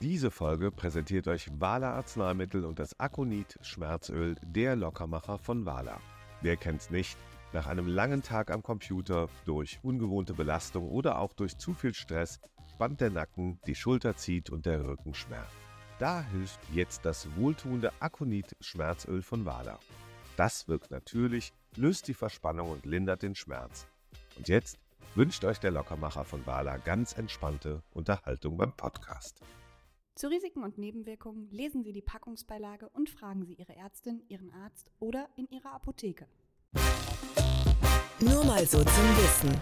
Diese Folge präsentiert euch Wala Arzneimittel und das Akonit Schmerzöl, der Lockermacher von Wala. Wer kennt's nicht? Nach einem langen Tag am Computer, durch ungewohnte Belastung oder auch durch zu viel Stress spannt der Nacken, die Schulter zieht und der Rücken schmerzt. Da hilft jetzt das wohltuende Akonit Schmerzöl von Wala. Das wirkt natürlich, löst die Verspannung und lindert den Schmerz. Und jetzt wünscht euch der Lockermacher von Wala ganz entspannte Unterhaltung beim Podcast. Zu Risiken und Nebenwirkungen lesen Sie die Packungsbeilage und fragen Sie Ihre Ärztin, Ihren Arzt oder in Ihrer Apotheke. Nur mal so zum Wissen.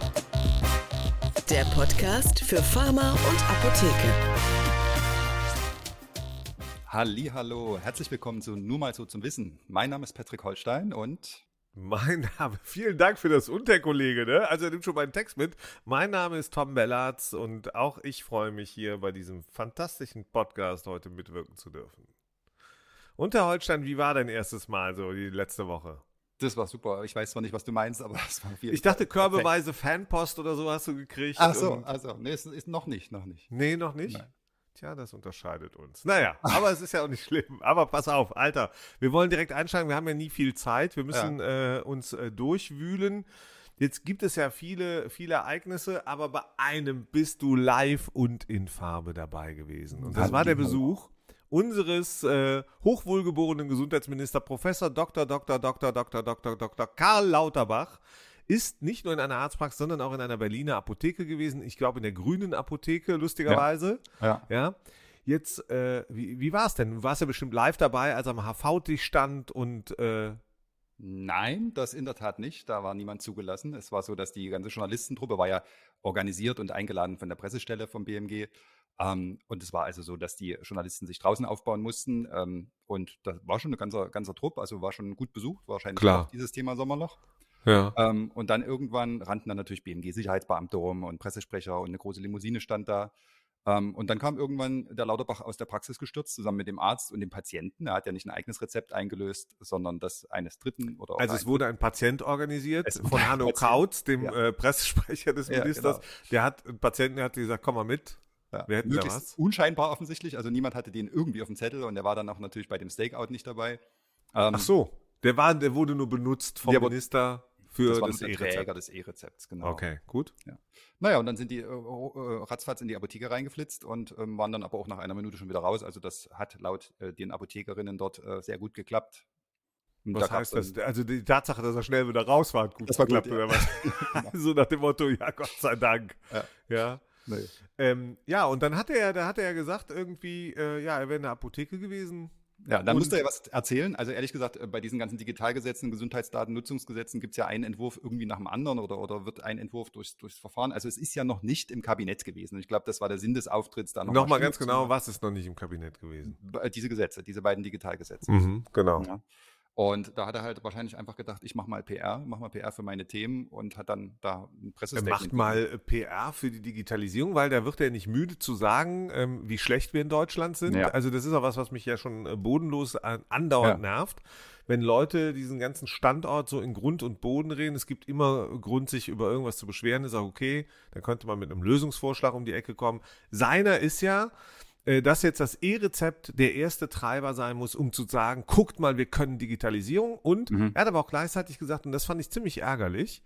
Der Podcast für Pharma und Apotheke. Hallo, herzlich willkommen zu Nur mal so zum Wissen. Mein Name ist Patrick Holstein und mein Name, vielen Dank für das Unterkollege, ne? Also er nimmt schon meinen Text mit. Mein Name ist Tom Bellatz und auch ich freue mich hier bei diesem fantastischen Podcast heute mitwirken zu dürfen. Und Herr Holstein, wie war dein erstes Mal so die letzte Woche? Das war super. Ich weiß zwar nicht, was du meinst, aber es war viel. Ich dachte, körbeweise Fanpost oder so hast du gekriegt. Ach so, also, nee, ist, ist noch nicht, noch nicht. Nee, noch nicht? Nein. Tja, das unterscheidet uns. Naja, aber es ist ja auch nicht schlimm. Aber pass auf, Alter, wir wollen direkt einsteigen. Wir haben ja nie viel Zeit. Wir müssen ja. äh, uns äh, durchwühlen. Jetzt gibt es ja viele, viele Ereignisse, aber bei einem bist du live und in Farbe dabei gewesen. Und das war der Besuch unseres äh, hochwohlgeborenen Gesundheitsminister Professor Dr. Dr. Dr. Dr. Dr. Dr. Karl Lauterbach ist nicht nur in einer Arztpraxis, sondern auch in einer Berliner Apotheke gewesen. Ich glaube in der grünen Apotheke, lustigerweise. Ja. ja. ja. Jetzt, äh, wie, wie war es denn? Du warst ja bestimmt live dabei, als er am HV-Tisch stand und äh Nein, das in der Tat nicht. Da war niemand zugelassen. Es war so, dass die ganze Journalistentruppe war ja organisiert und eingeladen von der Pressestelle vom BMG. Ähm, und es war also so, dass die Journalisten sich draußen aufbauen mussten. Ähm, und das war schon ein ganzer, ganzer Trupp, also war schon gut besucht, wahrscheinlich Klar. auch dieses Thema Sommerloch. Ja. Ähm, und dann irgendwann rannten dann natürlich BMG-Sicherheitsbeamte rum und Pressesprecher und eine große Limousine stand da. Ähm, und dann kam irgendwann der Lauterbach aus der Praxis gestürzt, zusammen mit dem Arzt und dem Patienten. Er hat ja nicht ein eigenes Rezept eingelöst, sondern das eines Dritten oder Also es wurde ein Patient organisiert von Hanno Kautz, dem ja. äh, Pressesprecher des Ministers. Ja, genau. Der hat einen Patienten, der hat gesagt, komm mal mit. Ja, Wir hätten möglichst was. unscheinbar offensichtlich. Also niemand hatte den irgendwie auf dem Zettel und der war dann auch natürlich bei dem Stakeout nicht dabei. Ähm, Ach so, der, war, der wurde nur benutzt vom Minister. Für das, das E-Rezept. des E-Rezepts, genau. Okay, gut. Ja. Naja, und dann sind die äh, äh, ratzfatz in die Apotheke reingeflitzt und ähm, waren dann aber auch nach einer Minute schon wieder raus. Also das hat laut äh, den Apothekerinnen dort äh, sehr gut geklappt. Und was da heißt das? Also die Tatsache, dass er schnell wieder raus war, hat gut das war geklappt, gut, ja. oder was? so nach dem Motto, ja, Gott sei Dank. Ja. ja. Nee. Ähm, ja, und dann hat er, da hat er ja gesagt, irgendwie, äh, ja, er wäre in der Apotheke gewesen, ja, da musst du ja was erzählen. Also ehrlich gesagt, äh, bei diesen ganzen Digitalgesetzen, Gesundheitsdatennutzungsgesetzen gibt es ja einen Entwurf irgendwie nach dem anderen oder, oder wird ein Entwurf durchs, durchs Verfahren. Also es ist ja noch nicht im Kabinett gewesen. Und ich glaube, das war der Sinn des Auftritts da noch. Nochmal ganz genau, was ist noch nicht im Kabinett gewesen? Diese Gesetze, diese beiden Digitalgesetze. Mhm, genau. Ja. Und da hat er halt wahrscheinlich einfach gedacht, ich mache mal PR, mache mal PR für meine Themen und hat dann da ein Pressestatement. Er macht mal PR für die Digitalisierung, weil da wird er nicht müde zu sagen, ähm, wie schlecht wir in Deutschland sind. Ja. Also das ist auch was, was mich ja schon äh, bodenlos andauernd ja. nervt. Wenn Leute diesen ganzen Standort so in Grund und Boden reden, es gibt immer Grund, sich über irgendwas zu beschweren, ist auch okay, dann könnte man mit einem Lösungsvorschlag um die Ecke kommen. Seiner ist ja, äh, dass jetzt das E-Rezept der erste Treiber sein muss, um zu sagen, guckt mal, wir können Digitalisierung. Und mhm. er hat aber auch gleichzeitig gesagt, und das fand ich ziemlich ärgerlich,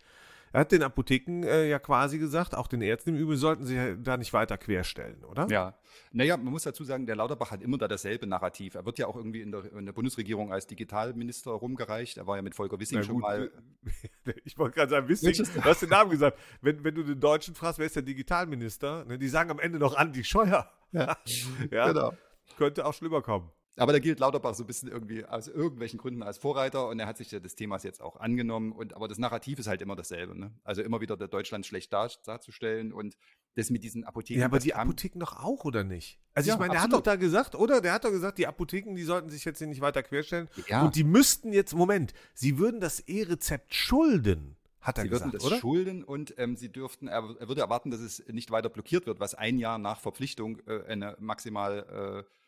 er hat den Apotheken äh, ja quasi gesagt, auch den Ärzten im Übrigen sollten sich da nicht weiter querstellen, oder? Ja. Naja, man muss dazu sagen, der Lauterbach hat immer da dasselbe Narrativ. Er wird ja auch irgendwie in der, in der Bundesregierung als Digitalminister rumgereicht. Er war ja mit Volker Wissing Na, schon mal. Ich wollte gerade sagen, Wissing, du hast den Namen gesagt. Wenn, wenn du den Deutschen fragst, wer ist der Digitalminister? Ne, die sagen am Ende noch Andi Scheuer. Ja, ja genau. Könnte auch schlimmer kommen. Aber da gilt Lauterbach so ein bisschen irgendwie aus irgendwelchen Gründen als Vorreiter und er hat sich des Themas jetzt auch angenommen. Und aber das Narrativ ist halt immer dasselbe. Ne? Also immer wieder der Deutschland schlecht dar, darzustellen und das mit diesen Apotheken. Ja, aber die Apotheken doch auch, oder nicht? Also ja, ich meine, der hat doch da gesagt, oder? Der hat doch gesagt, die Apotheken, die sollten sich jetzt hier nicht weiter querstellen. Ja. Und die müssten jetzt, Moment, sie würden das E-Rezept schulden. Hat er sie gesagt, würden das oder? schulden und ähm, sie dürften, er, er, würde erwarten, dass es nicht weiter blockiert wird, was ein Jahr nach Verpflichtung äh, eine maximal äh,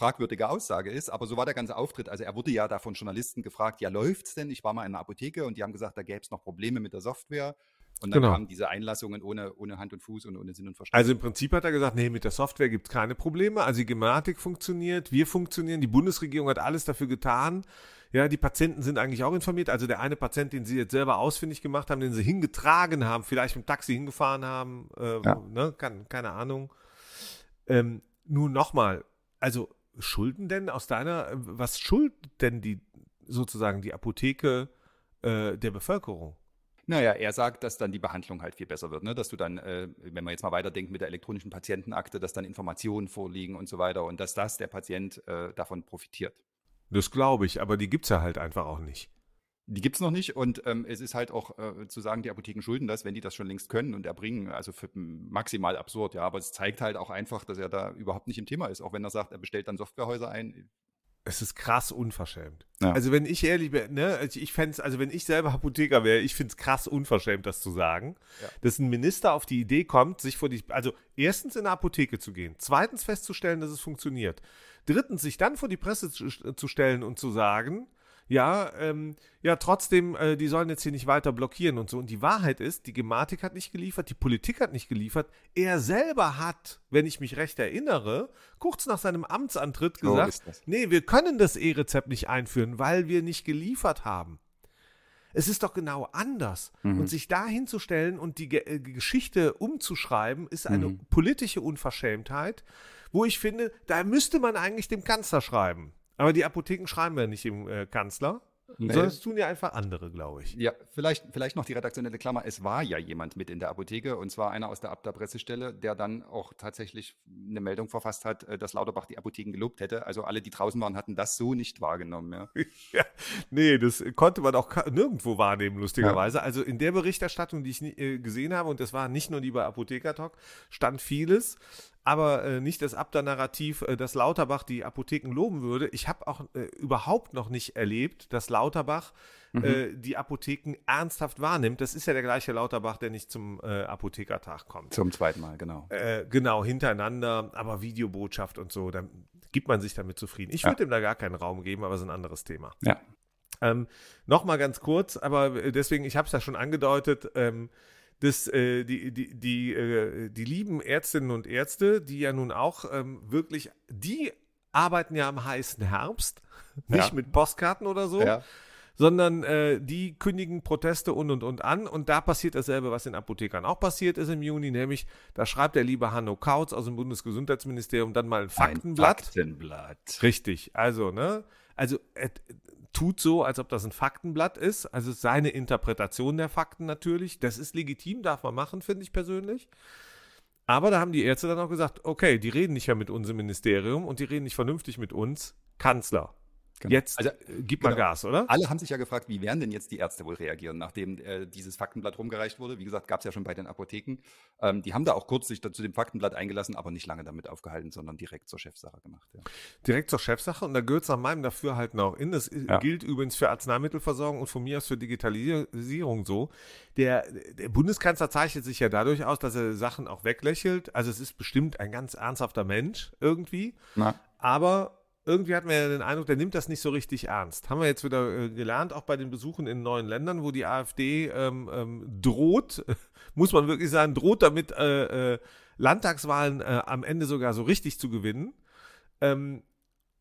fragwürdige Aussage ist, aber so war der ganze Auftritt. Also er wurde ja da von Journalisten gefragt, ja läuft's denn? Ich war mal in einer Apotheke und die haben gesagt, da gäbe es noch Probleme mit der Software. Und dann Genau. kamen diese Einlassungen ohne, ohne Hand und Fuß und ohne Sinn und Verstand. Also im Prinzip hat er gesagt, nee, mit der Software gibt es keine Probleme. Also die Gematik funktioniert, wir funktionieren, die Bundesregierung hat alles dafür getan. Ja, die Patienten sind eigentlich auch informiert. Also der eine Patient, den sie jetzt selber ausfindig gemacht haben, den sie hingetragen haben, vielleicht mit dem Taxi hingefahren haben, äh, Ja. ne, kann, keine Ahnung. Ähm, nun nochmal, also schulden denn aus deiner, was schuldet denn die sozusagen die Apotheke äh, der Bevölkerung? Naja, er sagt, dass dann die Behandlung halt viel besser wird, ne? dass du dann, äh, wenn man jetzt mal weiterdenkt mit der elektronischen Patientenakte, dass dann Informationen vorliegen und so weiter und dass das der Patient äh, davon profitiert. Das glaube ich, aber die gibt's ja halt einfach auch nicht. Die gibt's noch nicht und ähm, es ist halt auch äh, zu sagen, die Apotheken schulden das, wenn die das schon längst können und erbringen, also für, maximal absurd, ja, aber es zeigt halt auch einfach, dass er da überhaupt nicht im Thema ist, auch wenn er sagt, er bestellt dann Softwarehäuser ein. Es ist krass unverschämt. Ja. Also wenn ich ehrlich bin, ne, also ich fände also wenn ich selber Apotheker wäre, ich finde es krass unverschämt, das zu sagen, Ja. dass ein Minister auf die Idee kommt, sich vor die, also erstens in eine Apotheke zu gehen, zweitens festzustellen, dass es funktioniert, drittens sich dann vor die Presse zu, zu stellen und zu sagen, ja, ähm, ja, trotzdem, äh, die sollen jetzt hier nicht weiter blockieren und so. Und die Wahrheit ist, die Gematik hat nicht geliefert, die Politik hat nicht geliefert. Er selber hat, wenn ich mich recht erinnere, kurz nach seinem Amtsantritt gesagt, das. nee, wir können das E-Rezept nicht einführen, weil wir nicht geliefert haben. Es ist doch genau anders. Mhm. Und sich da hinzustellen und die Ge äh, Geschichte umzuschreiben, ist eine Mhm. politische Unverschämtheit, wo ich finde, da müsste man eigentlich dem Kanzler schreiben. Aber die Apotheken schreiben ja nicht dem äh, Kanzler, Nee. sondern es tun ja einfach andere, glaube ich. Ja, vielleicht, vielleicht noch die redaktionelle Klammer. Es war ja jemand mit in der Apotheke und zwar einer aus der Abda-Pressestelle, der dann auch tatsächlich eine Meldung verfasst hat, äh, dass Lauterbach die Apotheken gelobt hätte. Also alle, die draußen waren, hatten das so nicht wahrgenommen. Ja. Ja, nee, das konnte man auch nirgendwo wahrnehmen, lustigerweise. Also in der Berichterstattung, die ich nie, äh, gesehen habe, und das war nicht nur die bei Apotheker Talk, stand vieles, aber äh, nicht das Abda-Narrativ, äh, dass Lauterbach die Apotheken loben würde. Ich habe auch äh, überhaupt noch nicht erlebt, dass Lauterbach äh, die Apotheken ernsthaft wahrnimmt. Das ist ja der gleiche Lauterbach, der nicht zum äh, Apothekertag kommt. Zum zweiten Mal, genau. Äh, genau, hintereinander, aber Videobotschaft und so, dann gibt man sich damit zufrieden. Ich Ja. würde ihm da gar keinen Raum geben, aber es ist ein anderes Thema. Ja. Ähm, Nochmal ganz kurz, aber deswegen, ich habe es ja schon angedeutet, ähm, dass äh, die, die, die, äh, die lieben Ärztinnen und Ärzte, die ja nun auch ähm, wirklich, die arbeiten ja am heißen Herbst, nicht Ja. mit Postkarten oder so, Ja. sondern äh, die kündigen Proteste und und und an. Und da passiert dasselbe, was in Apothekern auch passiert ist im Juni, nämlich da schreibt der liebe Hanno Kautz aus dem Bundesgesundheitsministerium dann mal ein Faktenblatt. Ein Faktenblatt. Richtig, also, ne? Also, er tut so, als ob das ein Faktenblatt ist. Also, seine Interpretation der Fakten natürlich. Das ist legitim, darf man machen, finde ich persönlich. Aber da haben die Ärzte dann auch gesagt, okay, die reden nicht mehr mit uns im Ministerium und die reden nicht vernünftig mit uns. Kanzler, Genau. jetzt Also, äh, gib mal genau. Gas, oder? Alle haben sich ja gefragt, wie werden denn jetzt die Ärzte wohl reagieren, nachdem äh, dieses Faktenblatt rumgereicht wurde. Wie gesagt, gab es ja schon bei den Apotheken. Ähm, die haben da auch kurz sich zu dem Faktenblatt eingelassen, aber nicht lange damit aufgehalten, sondern direkt zur Chefsache gemacht. Ja. Direkt zur Chefsache und da gehört es nach meinem Dafürhalten auch in. Das i- Ja. gilt übrigens für Arzneimittelversorgung und von mir aus für Digitalisierung so. Der, der Bundeskanzler zeichnet sich ja dadurch aus, dass er Sachen auch weglächelt. Also es ist bestimmt ein ganz ernsthafter Mensch irgendwie, Na, aber irgendwie hat man ja den Eindruck, der nimmt das nicht so richtig ernst. Haben wir jetzt wieder äh, gelernt, auch bei den Besuchen in neuen Ländern, wo die AfD ähm, ähm, droht, muss man wirklich sagen, droht damit äh, äh, Landtagswahlen äh, am Ende sogar so richtig zu gewinnen. Ähm,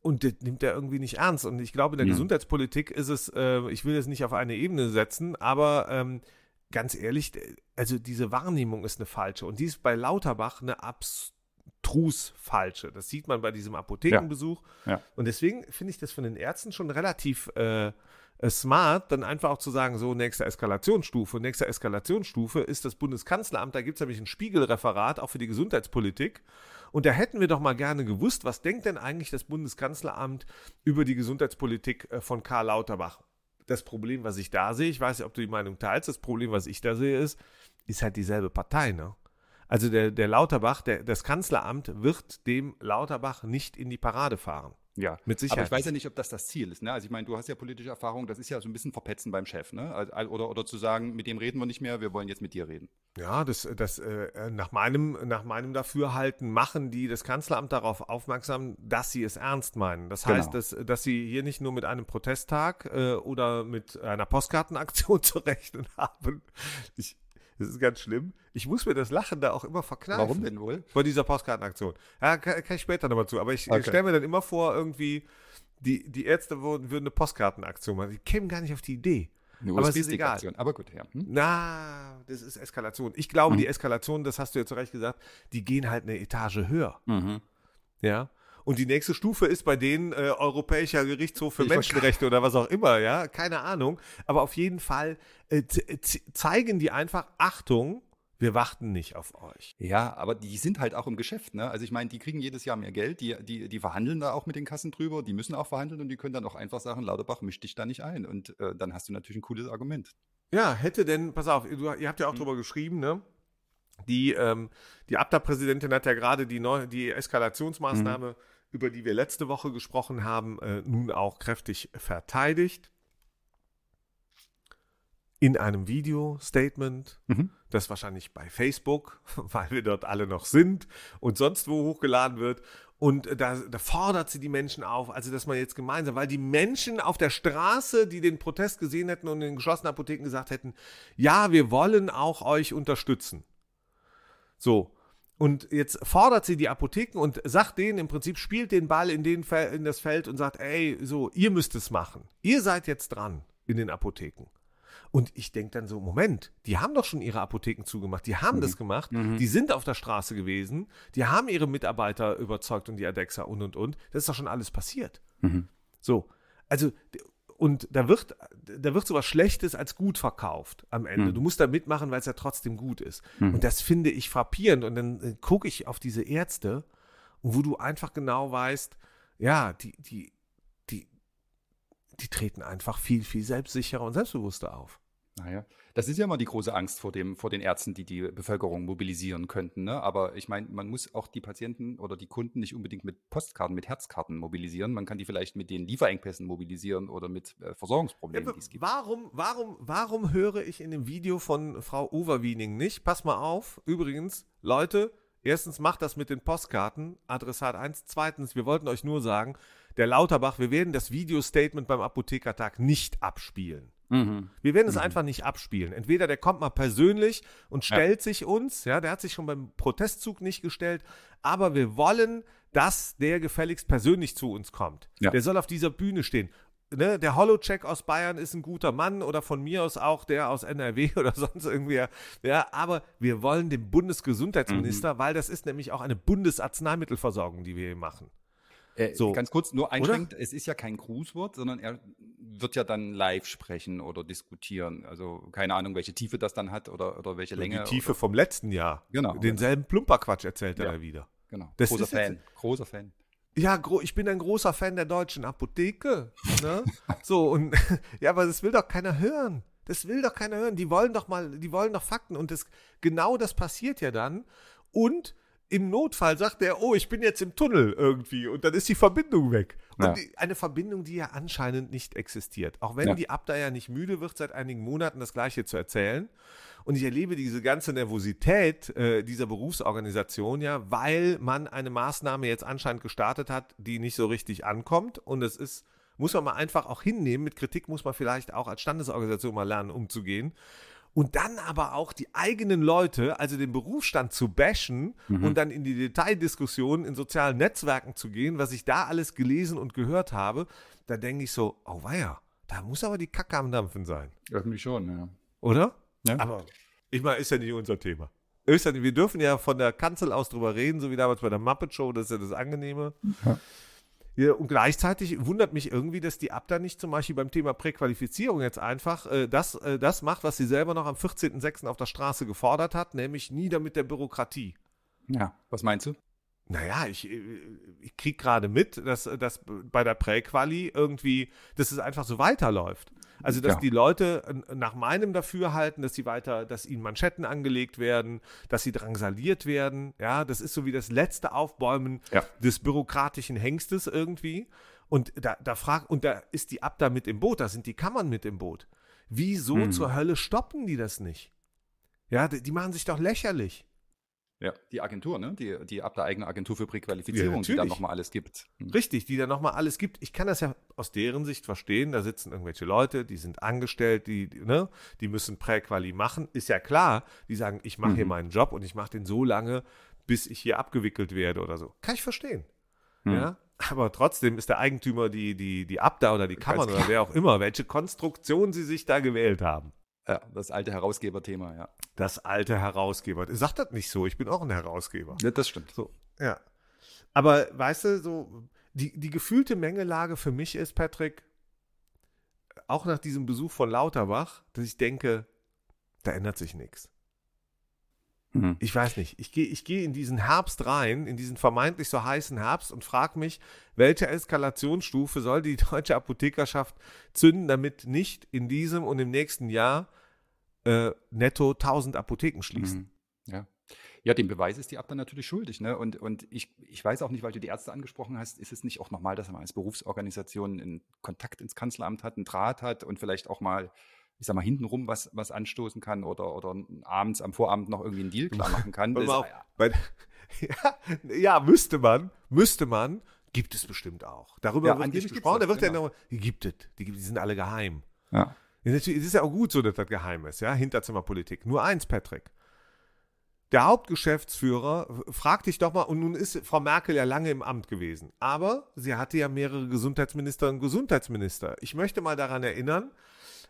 und das nimmt er irgendwie nicht ernst. Und ich glaube, in der Ja. Gesundheitspolitik ist es, äh, ich will es nicht auf eine Ebene setzen, aber ähm, ganz ehrlich, also diese Wahrnehmung ist eine falsche. Und die ist bei Lauterbach eine abstrus falsche. Das sieht man bei diesem Apothekenbesuch. Ja. Und deswegen finde ich das von den Ärzten schon relativ äh, äh, smart, dann einfach auch zu sagen, so nächste Eskalationsstufe. Nächste Eskalationsstufe ist das Bundeskanzleramt. Da gibt es nämlich ein Spiegelreferat auch für die Gesundheitspolitik. Und da hätten wir doch mal gerne gewusst, was denkt denn eigentlich das Bundeskanzleramt über die Gesundheitspolitik äh, von Karl Lauterbach? Das Problem, was ich da sehe, ich weiß nicht, ob du die Meinung teilst, das Problem, was ich da sehe, ist, ist halt dieselbe Partei, ne? Also der, der Lauterbach, der, das Kanzleramt wird dem Lauterbach nicht in die Parade fahren. ja. Mit Aber Sicherheit. ich weiß ja nicht, ob das das Ziel ist. Ne? Also ich meine, du hast ja politische Erfahrung, das ist ja so ein bisschen Verpetzen beim Chef. Ne? Also, oder, oder zu sagen, mit dem reden wir nicht mehr, wir wollen jetzt mit dir reden. Ja, das, das äh, nach meinem, nach meinem Dafürhalten machen die das Kanzleramt darauf aufmerksam, dass sie es ernst meinen. Das Genau. heißt, dass, dass sie hier nicht nur mit einem Protesttag äh, oder mit einer Postkartenaktion zu rechnen haben. Ich, Das ist ganz schlimm. Ich muss mir das Lachen da auch immer verkneifen. Warum denn wohl? Vor dieser Postkartenaktion. Ja, kann, kann ich später nochmal zu. Aber ich Okay. stelle mir dann immer vor, irgendwie, die, die Ärzte würden, würden eine Postkartenaktion machen. Die kämen gar nicht auf die Idee. Eine Aber es ist USB-Stick-Aktion. Aber gut, ja. Hm? Na, das ist Eskalation. Ich glaube, Mhm. die Eskalation, das hast du ja zu Recht gesagt, die gehen halt eine Etage höher. Mhm. Ja. Und die nächste Stufe ist bei denen äh, Europäischer Gerichtshof für Ich Menschenrechte oder was auch immer, ja, keine Ahnung. Aber auf jeden Fall äh, z- zeigen die einfach Achtung, wir warten nicht auf euch. Ja, aber die sind halt auch im Geschäft, ne? Also ich meine, die kriegen jedes Jahr mehr Geld, die, die, die verhandeln da auch mit den Kassen drüber, die müssen auch verhandeln und die können dann auch einfach sagen, Lauterbach, misch dich da nicht ein. Und äh, dann hast du natürlich ein cooles Argument. Ja, hätte denn, pass auf, du, ihr habt ja auch Mhm. drüber geschrieben, ne? Die, ähm, die Abda-Präsidentin hat ja gerade die, neu, die Eskalationsmaßnahme, über die wir letzte Woche gesprochen haben, äh, nun auch kräftig verteidigt. In einem Video-Statement, Mhm. das wahrscheinlich bei Facebook, weil wir dort alle noch sind und sonst wo hochgeladen wird. Und äh, da, da fordert sie die Menschen auf, also dass man jetzt gemeinsam, weil die Menschen auf der Straße, die den Protest gesehen hätten und in den geschlossenen Apotheken gesagt hätten, ja, wir wollen auch euch unterstützen. So. Und jetzt fordert sie die Apotheken und sagt denen im Prinzip, spielt den Ball in, den, in das Feld und sagt, ey, so, ihr müsst es machen. Ihr seid jetzt dran in den Apotheken. Und ich denke dann so, Moment, die haben doch schon ihre Apotheken zugemacht, die haben das gemacht, die sind auf der Straße gewesen, die haben ihre Mitarbeiter überzeugt und die Adexa und und und. Das ist doch schon alles passiert. So, also und da wird, da wird sowas Schlechtes als gut verkauft am Ende. Du musst da mitmachen, weil es ja trotzdem gut ist. Und das finde ich frappierend. Und dann äh, gucke ich auf diese Ärzte, wo du einfach genau weißt, ja, die, die, die, die treten einfach viel, viel selbstsicherer und selbstbewusster auf. Naja, das ist ja immer die große Angst vor, dem, vor den Ärzten, die die Bevölkerung mobilisieren könnten. Ne? Aber ich meine, man muss auch die Patienten oder die Kunden nicht unbedingt mit Postkarten, mit Herzkarten mobilisieren. Man kann die vielleicht mit den Lieferengpässen mobilisieren oder mit äh, Versorgungsproblemen, die es gibt. warum, warum, warum höre ich in dem Video von Frau Overwiening nicht? Pass mal auf. Übrigens, Leute, erstens macht das mit den Postkarten, Adressat 1. Zweitens, wir wollten euch nur sagen, der Lauterbach, wir werden das Video-Statement beim Apothekertag nicht abspielen. Mhm. Wir werden es einfach nicht abspielen. Entweder der kommt mal persönlich und stellt sich uns, ja, der hat sich schon beim Protestzug nicht gestellt, aber wir wollen, dass der gefälligst persönlich zu uns kommt. Ja. Der soll auf dieser Bühne stehen. Ne, der Holocheck aus Bayern ist ein guter Mann oder von mir aus auch der aus NRW oder sonst irgendwie. Ja, aber wir wollen den Bundesgesundheitsminister, weil das ist nämlich auch eine Bundesarzneimittelversorgung, die wir hier machen. Äh, So. Ganz kurz, nur einschränkend, es ist ja kein Grußwort, sondern er wird ja dann live sprechen oder diskutieren. Also keine Ahnung, welche Tiefe das dann hat oder, oder welche Länge. die Tiefe Oder, vom letzten Jahr. Genau. Denselben Plumperquatsch erzählt er Ja. da wieder. genau. Das großer ist jetzt- Fan. Großer Fan. Ja, gro ich bin ein großer Fan der deutschen Apotheke. Ne? so, und ja, aber das will doch keiner hören. Das will doch keiner hören. Die wollen doch mal, die wollen doch Fakten. Und das, genau das passiert ja dann. Und im Notfall sagt er, oh, ich bin jetzt im Tunnel irgendwie. Und dann ist die Verbindung weg. Und Ja. die, eine Verbindung, die ja anscheinend nicht existiert. Auch wenn Ja. die Abda ja nicht müde wird, seit einigen Monaten das Gleiche zu erzählen. Und ich erlebe diese ganze Nervosität äh, dieser Berufsorganisation ja, weil man eine Maßnahme jetzt anscheinend gestartet hat, die nicht so richtig ankommt. Und es ist, muss man mal einfach auch hinnehmen. Mit Kritik muss man vielleicht auch als Standesorganisation mal lernen, umzugehen. Und dann aber auch die eigenen Leute, also den Berufsstand zu bashen und dann in die Detaildiskussion in sozialen Netzwerken zu gehen, was ich da alles gelesen und gehört habe, da denke ich so, oh weia, da muss aber die Kacke am Dampfen sein. Irgendwie schon, ja. Oder? Ja. Aber ich meine, ist ja nicht unser Thema. Wir dürfen ja von der Kanzel aus drüber reden, so wie damals bei der Muppet Show, das ist ja das Angenehme. Ja, und gleichzeitig wundert mich irgendwie, dass die Abda nicht zum Beispiel beim Thema Präqualifizierung jetzt einfach äh, das, äh, das macht, was sie selber noch am 14.06. auf der Straße gefordert hat, nämlich nieder mit der Bürokratie. Ja, was meinst du? Naja, ich, äh, ich krieg gerade mit, dass, dass bei der Präquali irgendwie, dass es einfach so weiterläuft. Also, dass Ja. die Leute nach meinem Dafürhalten, dass sie weiter, dass ihnen Manschetten angelegt werden, dass sie drangsaliert werden. Ja, das ist so wie das letzte Aufbäumen Ja. des bürokratischen Hengstes irgendwie. Und da, da frag, und da ist die Abda mit im Boot, da sind die Kammern mit im Boot. Wieso Mhm. zur Hölle stoppen die das nicht? Ja, die, die machen sich doch lächerlich. Ja, die Agentur, ne? Die, die ab der eigene Agentur für Präqualifizierung, die dann nochmal alles gibt. Hm. Richtig, die da nochmal alles gibt. Ich kann das ja aus deren Sicht verstehen. Da sitzen irgendwelche Leute, die sind angestellt, die, ne, die müssen Präquali machen. Ist ja klar, die sagen, ich mache hier Mhm. meinen Job und ich mache den so lange, bis ich hier abgewickelt werde oder so. Kann ich verstehen. Hm. Ja. Aber trotzdem ist der Eigentümer die, die, die Abda oder die Kammern oder wer auch immer, welche Konstruktion sie sich da gewählt haben. Ja, das alte Herausgeberthema, ja. Das alte Herausgeber. Sagt das nicht so, ich bin auch ein Herausgeber. ja. Das stimmt. So, ja. Aber weißt du, so, die, die gefühlte Mengelage für mich ist, Patrick, auch nach diesem Besuch von Lauterbach, dass ich denke, da ändert sich nichts. Hm. Ich weiß nicht. Ich gehe ich geh in diesen Herbst rein, in diesen vermeintlich so heißen Herbst und frage mich, welche Eskalationsstufe soll die deutsche Apothekerschaft zünden, damit nicht in diesem und im nächsten Jahr äh, netto 1000 Apotheken schließen. Mhm. Ja. Ja, den Beweis ist die Abda natürlich schuldig. Ne? Und, und ich, ich weiß auch nicht, weil du die Ärzte angesprochen hast, ist es nicht auch normal, dass man als Berufsorganisation einen Kontakt ins Kanzleramt hat, einen Draht hat und vielleicht auch mal, ich sag mal, hintenrum was, was anstoßen kann oder, oder abends am Vorabend noch irgendwie einen Deal klar machen kann. Das- auch, bei, ja, ja, müsste man, müsste man, gibt es bestimmt auch. Darüber Ja, wird nicht gesprochen, da wird ja genau. noch, die gibt es, die, die sind alle geheim. ja. Ja, natürlich, Es ist ja auch gut so, dass das geheim ist, ja, Hinterzimmerpolitik. Nur eins, Patrick. Der Hauptgeschäftsführer, frag dich doch mal, und nun ist Frau Merkel ja lange im Amt gewesen, aber sie hatte ja mehrere Gesundheitsminister und Gesundheitsminister. Ich möchte mal daran erinnern,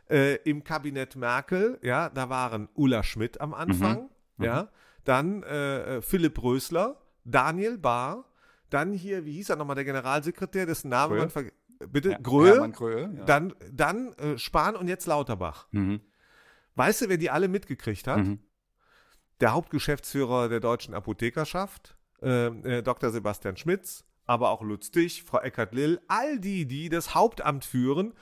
äh, im Kabinett Merkel, ja, da waren Ulla Schmidt am Anfang, Mhm. ja, dann äh, Philipp Rösler, Daniel Bahr, dann hier, wie hieß er nochmal, der Generalsekretär, dessen Name man verge- Bitte, Ja, Gröhe, Gröhe, ja. dann, dann äh, Spahn und jetzt Lauterbach. Mhm. Weißt du, wer die alle mitgekriegt hat? Mhm. Der Hauptgeschäftsführer der deutschen Apothekerschaft, äh, äh, Dr. Sebastian Schmitz, aber auch Lutz Dich, Frau Eckert-Lill, all die, die das Hauptamt führen,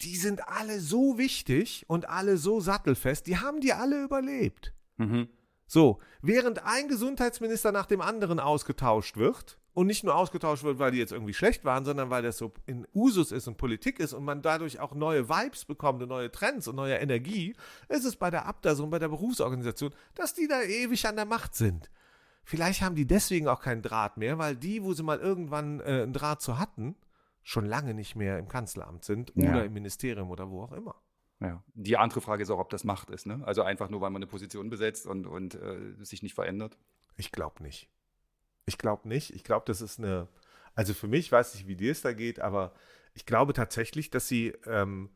die sind alle so wichtig und alle so sattelfest, die haben die alle überlebt. Mhm. So, während ein Gesundheitsminister nach dem anderen ausgetauscht wird und nicht nur ausgetauscht wird, weil die jetzt irgendwie schlecht waren, sondern weil das so in Usus ist und Politik ist und man dadurch auch neue Vibes bekommt und neue Trends und neue Energie, ist es bei der Abda so und bei der Berufsorganisation, dass die da ewig an der Macht sind. Vielleicht haben die deswegen auch keinen Draht mehr, weil die, wo sie mal irgendwann äh, einen Draht zu hatten, schon lange nicht mehr im Kanzleramt sind Ja. oder im Ministerium oder wo auch immer. Ja. Die andere Frage ist auch, ob das Macht ist. Ne? Also einfach nur, weil man eine Position besetzt und, und äh, sich nicht verändert. Ich glaube nicht. Ich glaube nicht. Ich glaube, das ist eine. Also für mich, ich weiß nicht, wie dir es da geht, aber ich glaube tatsächlich, dass sie, ähm,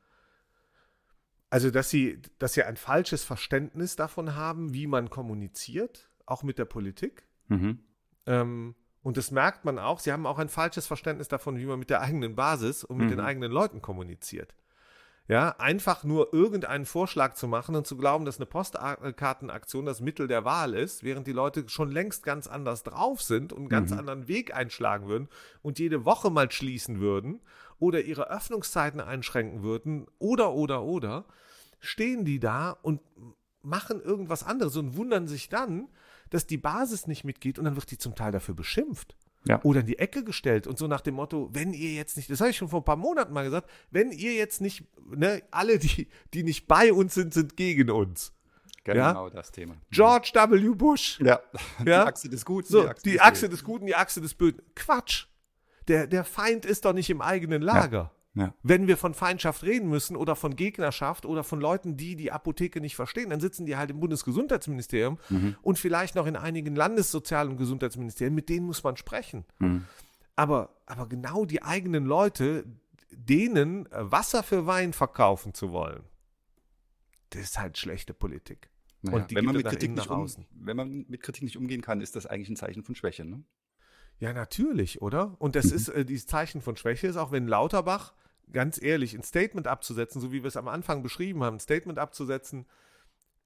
also dass sie, dass sie ein falsches Verständnis davon haben, wie man kommuniziert, auch mit der Politik. Mhm. Ähm, und das merkt man auch. Sie haben auch ein falsches Verständnis davon, wie man mit der eigenen Basis und mit Mhm. den eigenen Leuten kommuniziert. Ja, einfach nur irgendeinen Vorschlag zu machen und zu glauben, dass eine Postkartenaktion das Mittel der Wahl ist, während die Leute schon längst ganz anders drauf sind und einen ganz Mhm. anderen Weg einschlagen würden und jede Woche mal schließen würden oder ihre Öffnungszeiten einschränken würden oder, oder, oder, stehen die da und machen irgendwas anderes und wundern sich dann, dass die Basis nicht mitgeht und dann wird die zum Teil dafür beschimpft. Ja. Oder in die Ecke gestellt und so nach dem Motto, wenn ihr jetzt nicht, das habe ich schon vor ein paar Monaten mal gesagt, wenn ihr jetzt nicht, ne, alle, die, die nicht bei uns sind, sind gegen uns. Genau das Thema. George W. Bush. Ja. Die Ja. Achse des Guten. So, die des Achse des Guten, die Achse des Bösen. Quatsch. Der, der Feind ist doch nicht im eigenen Lager. Ja. Wenn wir von Feindschaft reden müssen oder von Gegnerschaft oder von Leuten, die die Apotheke nicht verstehen, dann sitzen die halt im Bundesgesundheitsministerium Mhm. und vielleicht noch in einigen Landessozial- und Gesundheitsministerien. Mit denen muss man sprechen. Mhm. Aber, aber genau die eigenen Leute, denen äh, Wasser für Wein verkaufen zu wollen, das ist halt schlechte Politik. Naja, wenn, man mit Kritik nicht nach um, wenn man mit Kritik nicht umgehen kann, ist das eigentlich ein Zeichen von Schwäche. Ne? Ja, natürlich, oder? Und das ist äh, dieses Zeichen von Schwäche ist auch, wenn Lauterbach, ganz ehrlich, ein Statement abzusetzen, so wie wir es am Anfang beschrieben haben, ein Statement abzusetzen,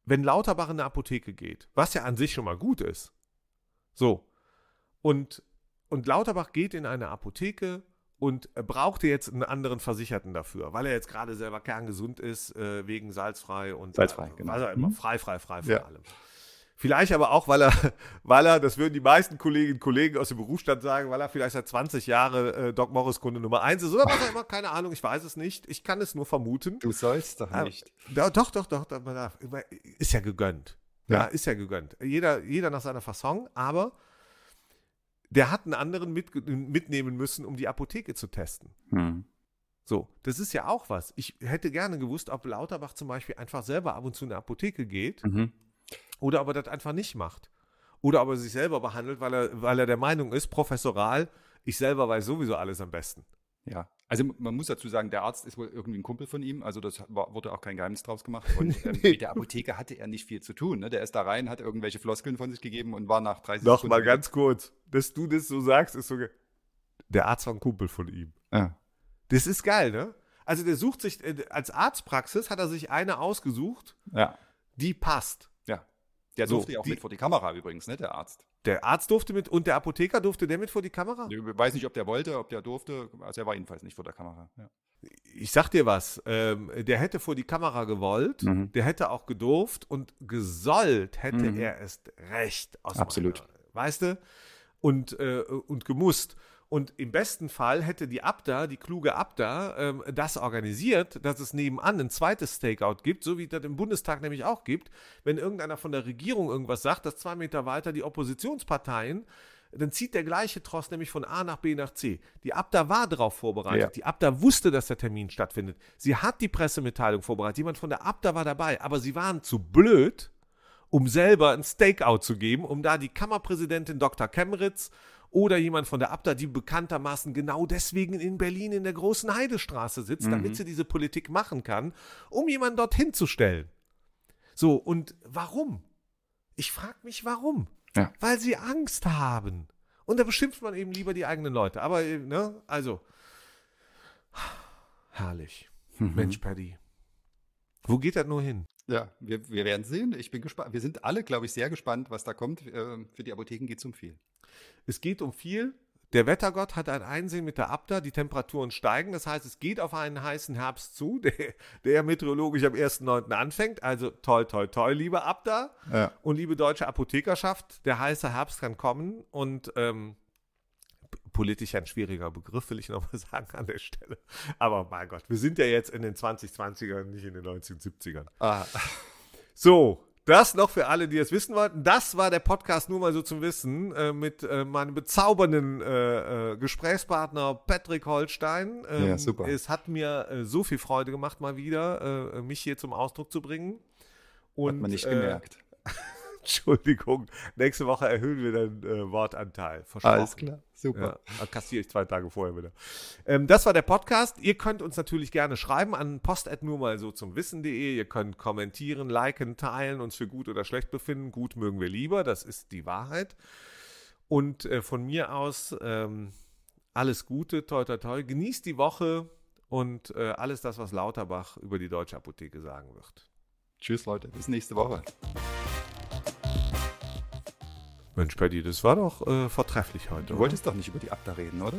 wenn Lauterbach in eine Apotheke geht, was ja an sich schon mal gut ist. So. Und, und Lauterbach geht in eine Apotheke und er brauchte jetzt einen anderen Versicherten dafür, weil er jetzt gerade selber kerngesund ist, äh, wegen salzfrei und Salzfrei, äh, genau. Also immer Mhm. frei, frei, frei von Ja. allem. Vielleicht aber auch, weil er, weil er, das würden die meisten Kolleginnen und Kollegen aus dem Berufsstand sagen, weil er vielleicht seit 20 Jahren äh, Doc Morris Kunde Nummer 1 ist oder was auch immer, keine Ahnung, ich weiß es nicht. Ich kann es nur vermuten. Du sollst doch Ah, nicht. Ja, doch, doch, doch, doch, man darf- ist ja gegönnt. Ja, Ja. ist ja gegönnt. Jeder, jeder nach seiner Fasson, aber der hat einen anderen mit, mitnehmen müssen, um die Apotheke zu testen. Hm. So, das ist ja auch was. Ich hätte gerne gewusst, ob Lauterbach zum Beispiel einfach selber ab und zu in eine Apotheke geht Mhm. Oder ob er das einfach nicht macht. Oder ob er sich selber behandelt, weil er, weil er der Meinung ist, professoral, ich selber weiß sowieso alles am besten. Ja, also man muss dazu sagen, der Arzt ist wohl irgendwie ein Kumpel von ihm, also das war, wurde auch kein Geheimnis draus gemacht. Und ähm, mit der Apotheke hatte er nicht viel zu tun. Ne? Der ist da rein, hat irgendwelche Floskeln von sich gegeben und war nach 30 Noch Sekunden mal wieder- ganz kurz, dass du das so sagst, ist so. Der Arzt war ein Kumpel von ihm. Ja. Das ist geil, ne? Also der sucht sich, äh, als Arztpraxis hat er sich eine ausgesucht, ja, die passt. Der So, durfte ja auch die- mit vor die Kamera übrigens, ne, der Arzt. Der Arzt durfte mit und der Apotheker durfte der mit vor die Kamera? Ich weiß nicht, ob der wollte, ob der durfte, also er war jedenfalls nicht vor der Kamera. Ja. Ich sag dir was, ähm, der hätte vor die Kamera gewollt, Mhm. der hätte auch gedurft und gesollt hätte Mhm. er es recht aus Absolut. meiner- weißt du? Und, äh, und gemusst. Und im besten Fall hätte die Abda, die kluge Abda, ähm, das organisiert, dass es nebenan ein zweites Stakeout gibt, so wie das im Bundestag nämlich auch gibt. Wenn irgendeiner von der Regierung irgendwas sagt, dass zwei Meter weiter die Oppositionsparteien, dann zieht der gleiche Tross nämlich von A nach B nach C. Die Abda war darauf vorbereitet. Ja. Die Abda wusste, dass der Termin stattfindet. Sie hat die Pressemitteilung vorbereitet. Jemand von der Abda war dabei, aber sie waren zu blöd, um selber ein Stakeout zu geben, um da die Kammerpräsidentin Dr. Kemmeritz oder jemand von der Abda, die bekanntermaßen genau deswegen in Berlin in der großen Heidestraße sitzt, damit sie diese Politik machen kann, um jemanden dorthin zu stellen. So, und warum? Ich frage mich, warum? Ja. Weil sie Angst haben. Und da beschimpft man eben lieber die eigenen Leute. Aber, äh, ne, also, herrlich. Mensch, Paddy. Wo geht das nur hin? Ja, wir, wir werden sehen. Ich bin gespannt. Wir sind alle, glaube ich, sehr gespannt, was da kommt. Ähm, Für die Apotheken geht es um viel. Es geht um viel. Der Wettergott hat ein Einsehen mit der Abda, die Temperaturen steigen. Das heißt, es geht auf einen heißen Herbst zu, der, der meteorologisch am 1.9. anfängt. Also toi, toi, toi, liebe Abda Ja. und liebe deutsche Apothekerschaft. Der heiße Herbst kann kommen und ähm, politisch ein schwieriger Begriff, will ich nochmal sagen an der Stelle. Aber mein Gott, wir sind ja jetzt in den 2020ern, nicht in den 1970ern. Ah, So, das noch für alle, die es wissen wollten. Das war der Podcast nur mal so zum Wissen äh, mit äh, meinem bezaubernden äh, äh, Gesprächspartner Patrick Holstein. Ähm, Ja, super. Es hat mir äh, so viel Freude gemacht, mal wieder äh, mich hier zum Ausdruck zu bringen. Und, hat man nicht gemerkt. Entschuldigung, nächste Woche erhöhen wir den äh, Wortanteil. Versprochen. Alles klar, super. Ja, kassiere ich zwei Tage vorher wieder. Ähm, das war der Podcast. Ihr könnt uns natürlich gerne schreiben an post nur mal so zum Wissen.de. Ihr könnt kommentieren, liken, teilen, uns für gut oder schlecht befinden. Gut mögen wir lieber, das ist die Wahrheit. Und äh, von mir aus ähm, alles Gute, toi toi toi. Genießt die Woche und äh, alles das, was Lauterbach über die Deutsche Apotheke sagen wird. Tschüss, Leute. Bis nächste Woche. Mensch, Paddy, das war doch äh, vortrefflich heute. Du wolltest doch nicht über die Abda reden, oder?